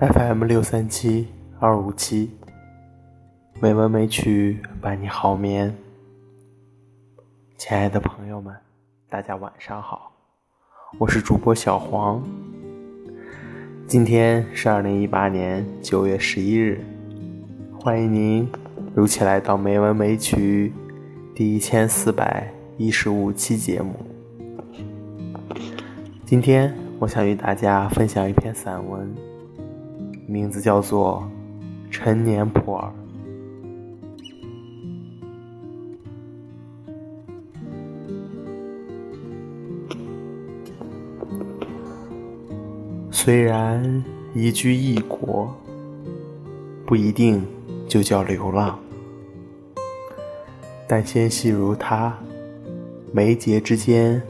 FM 六三七二五七，美文美曲伴你好眠。亲爱的朋友们，大家晚上好，我是主播小黄。今天是二零一八年九月十一日，欢迎您如期来到美文美曲第一千四百一十五期节目。今天我想与大家分享一篇散文，名字叫做《陈年普洱》。虽然移居异国，不一定就叫流浪，但纤细如他，眉睫之间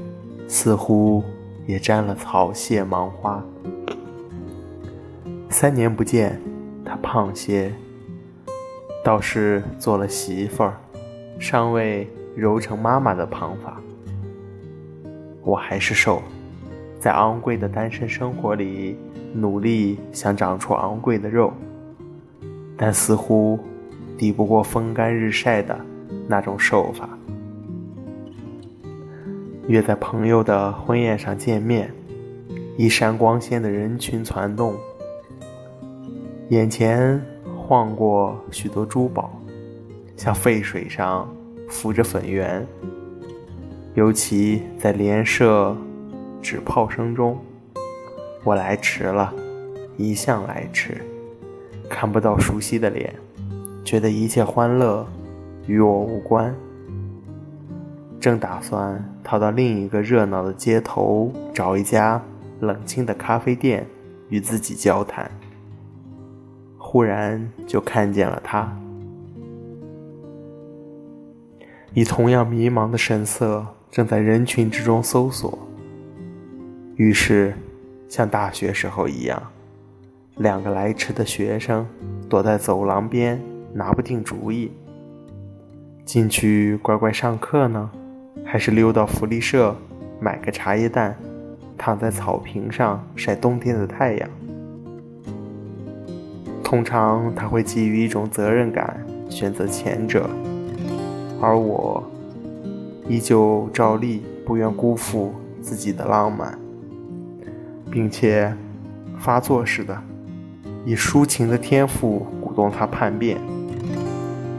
似乎。也沾了草屑芒花。三年不见，他胖些，倒是做了媳妇儿，尚未揉成妈妈的胖法。我还是瘦，在昂贵的单身生活里，努力想长出昂贵的肉，但似乎抵不过风干日晒的那种瘦法。约在朋友的婚宴上见面，一闪光鲜的人群攒动，眼前晃过许多珠宝，像沸水上浮着粉圆。尤其在连射纸炮声中，我来迟了，一向来迟，看不到熟悉的脸，觉得一切欢乐与我无关。正打算逃到另一个热闹的街头，找一家冷清的咖啡店与自己交谈，忽然就看见了他，以同样迷茫的神色，正在人群之中搜索。于是，像大学时候一样，两个来迟的学生躲在走廊边，拿不定主意：进去乖乖上课呢？还是溜到福利社买个茶叶蛋，躺在草坪上晒冬天的太阳。通常他会基于一种责任感选择前者，而我依旧照例不愿辜负自己的浪漫，并且发作似的以抒情的天赋鼓动他叛变。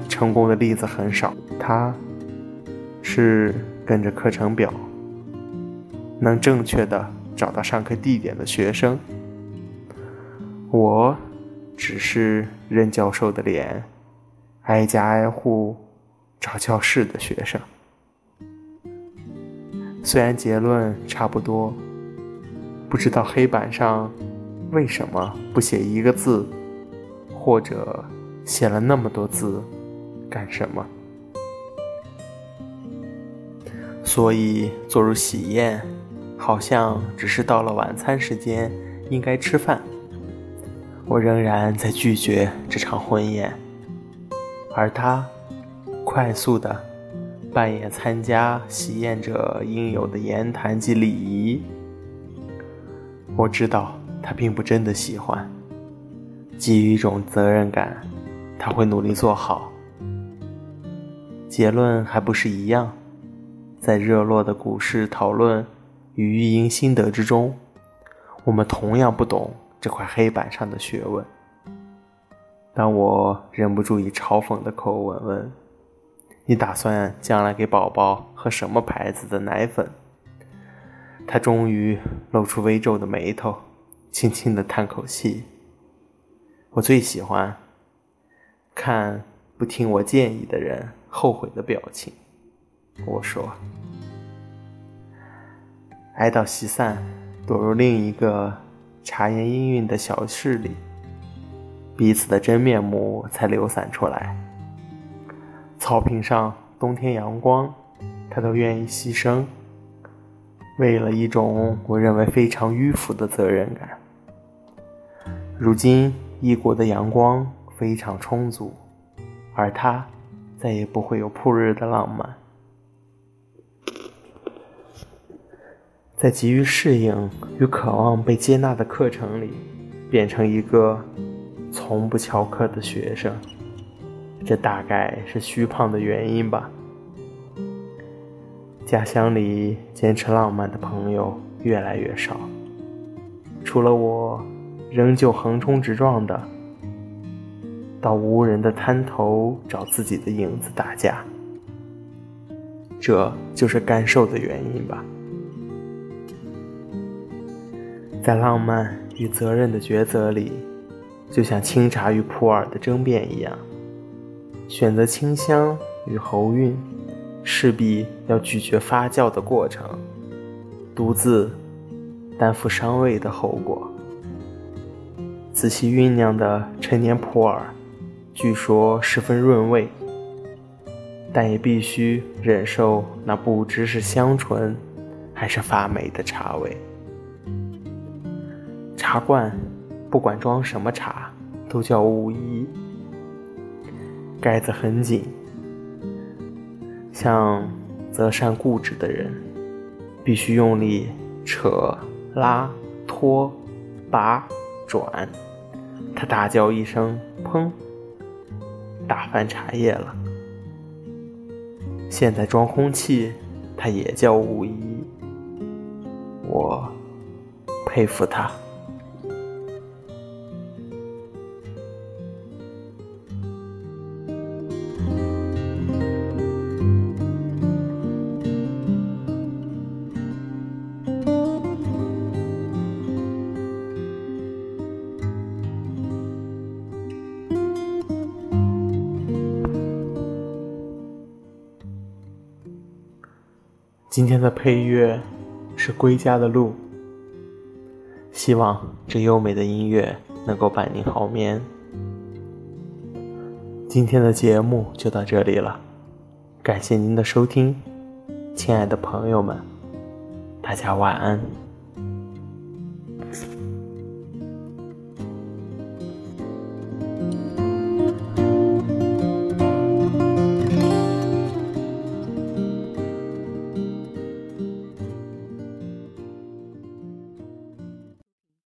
成功的例子很少，他是。跟着课程表，能正确的找到上课地点的学生，我只是任教授的脸，挨家挨户找教室的学生。虽然结论差不多，不知道黑板上为什么不写一个字，或者写了那么多字干什么？所以坐入喜宴，好像只是到了晚餐时间，应该吃饭。我仍然在拒绝这场婚宴，而他快速的扮演参加喜宴者应有的言谈及礼仪。我知道他并不真的喜欢，基于一种责任感，他会努力做好。结论还不是一样。在热络的股市讨论与育婴心得之中，我们同样不懂这块黑板上的学问。当我忍不住以嘲讽的口吻问：“你打算将来给宝宝喝什么牌子的奶粉？”他终于露出微皱的眉头，轻轻的叹口气。我最喜欢看不听我建议的人后悔的表情。我说：“哀悼席散，躲入另一个茶言氤氲的小室里，彼此的真面目才流散出来。草坪上，冬天阳光，他都愿意牺牲，为了一种我认为非常迂腐的责任感。如今异国的阳光非常充足，而他再也不会有曝日的浪漫。”在急于适应与渴望被接纳的课程里，变成一个从不翘课的学生，这大概是虚胖的原因吧。家乡里坚持浪漫的朋友越来越少，除了我，仍旧横冲直撞的到无人的滩头找自己的影子打架。这就是干瘦的原因吧。在浪漫与责任的抉择里，就像清茶与普洱的争辩一样，选择清香与喉韵，势必要拒绝发酵的过程，独自担负伤胃的后果。仔细酝酿的陈年普洱，据说十分润胃。但也必须忍受那不知是香醇还是发霉的茶味。茶罐不管装什么茶，都叫武夷，盖子很紧。像择善固执的人，必须用力扯、拉、拖、拔、转，他大叫一声“砰”，打翻茶叶了。现在装空气，它也叫武夷，我佩服他。今天的配乐是《归家的路》，希望这优美的音乐能够伴您好眠。今天的节目就到这里了，感谢您的收听，亲爱的朋友们，大家晚安。